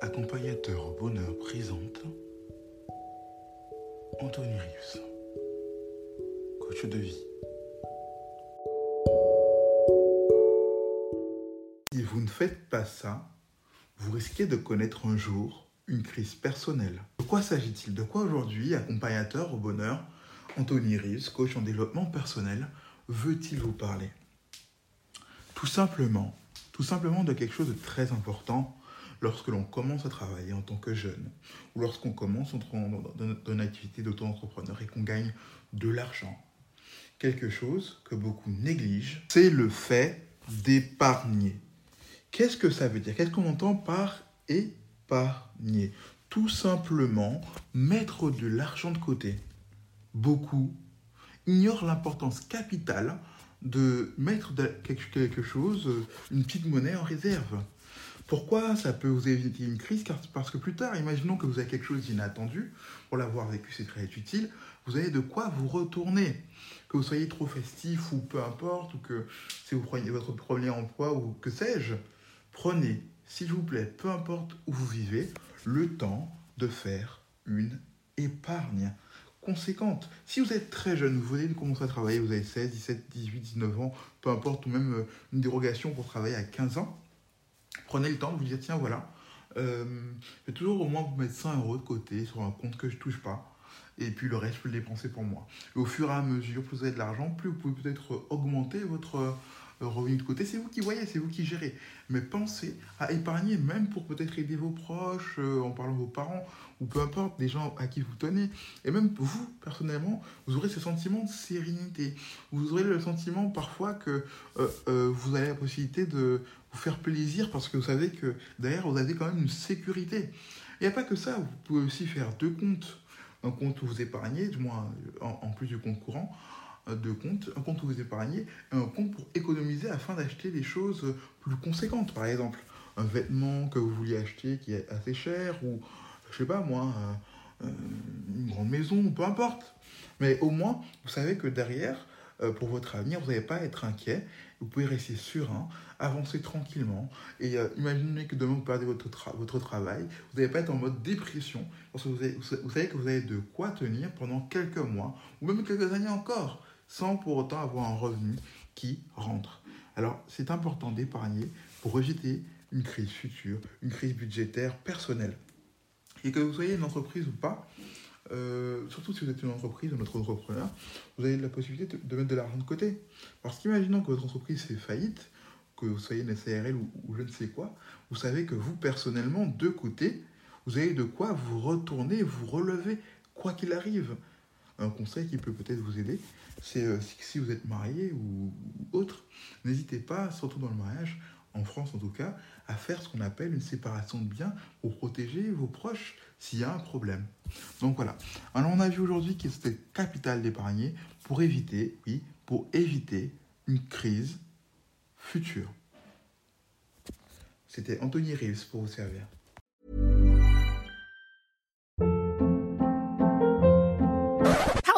Accompagnateur au bonheur présente Anthony Rius, coach de vie. Si vous ne faites pas ça, vous risquez de connaître un jour une crise personnelle. De quoi s'agit-il? De quoi aujourd'hui, accompagnateur au bonheur, Anthony Rius, coach en développement personnel, veut-il vous parler? Tout simplement, tout simplement de quelque chose de très important lorsque l'on commence à travailler en tant que jeune ou lorsqu'on commence dans une activité d'auto-entrepreneur et qu'on gagne de l'argent. Quelque chose que beaucoup négligent, c'est le fait d'épargner. Qu'est-ce que ça veut dire? Qu'est-ce qu'on entend par épargner? Tout simplement mettre de l'argent de côté. Beaucoup ignorent l'importance capitale de mettre quelque chose, une petite monnaie en réserve. Pourquoi ça peut vous éviter une crise? Parce que plus tard, imaginons que vous avez quelque chose d'inattendu, pour l'avoir vécu c'est très utile, vous avez de quoi vous retourner. Que vous soyez trop festif ou peu importe, ou que si vous prenez votre premier emploi ou que sais-je, prenez, s'il vous plaît, peu importe où vous vivez, le temps de faire une épargne conséquente. Si vous êtes très jeune, vous venez de commencer à travailler, vous avez 16, 17, 18, 19 ans, peu importe, ou même euh, une dérogation pour travailler à 15 ans, prenez le temps vous dire, tiens, voilà, euh, je vais toujours au moins vous mettre 100 euros de côté sur un compte que je touche pas. Et puis le reste, je peux le dépenser pour moi. Et au fur et à mesure, plus vous avez de l'argent, plus vous pouvez peut-être augmenter votre revenu de côté. C'est vous qui voyez, c'est vous qui gérez. Mais pensez à épargner, même pour peut-être aider vos proches, euh, en parlant de vos parents, ou peu importe, des gens à qui vous tenez. Et même vous, personnellement, vous aurez ce sentiment de sérénité. Vous aurez le sentiment parfois que euh, euh, vous avez la possibilité de vous faire plaisir parce que vous savez que derrière, vous avez quand même une sécurité. Il n'y a pas que ça, vous pouvez aussi faire deux comptes. Un compte où vous épargnez, du moins en, plus du compte courant, deux comptes, un compte où vous épargnez, et un compte pour économiser afin d'acheter des choses plus conséquentes. Par exemple, un vêtement que vous vouliez acheter qui est assez cher, ou je sais pas moi, euh, euh, une grande maison, peu importe. Mais au moins, vous savez que derrière, euh, pour votre avenir, vous n'allez pas à être inquiet. Vous pouvez rester serein, avancer tranquillement. Et imaginez que demain vous perdez votre, tra- votre travail, vous n'allez pas être en mode dépression, parce que vous, vous savez que vous avez de quoi tenir pendant quelques mois, ou même quelques années encore, sans pour autant avoir un revenu qui rentre. Alors c'est important d'épargner pour éviter une crise future, une crise budgétaire personnelle. Et que vous soyez une entreprise ou pas, euh, surtout si vous êtes une entreprise, un autre entrepreneur, vous avez la possibilité de, mettre de l'argent de côté. Parce qu'imaginons que votre entreprise fait faillite, que vous soyez une SARL ou, ou je ne sais quoi, vous savez que vous, personnellement, de côté, vous avez de quoi vous retourner, vous relever, quoi qu'il arrive. Un conseil qui peut peut-être vous aider, c'est euh, si, vous êtes marié ou, ou autre, n'hésitez pas, surtout dans le mariage, en France en tout cas, à faire ce qu'on appelle une séparation de biens pour protéger vos proches s'il y a un problème. Donc voilà. Alors on a vu aujourd'hui que c'était capital d'épargner pour éviter, oui, pour éviter une crise future. C'était Anthony Reeves pour vous servir.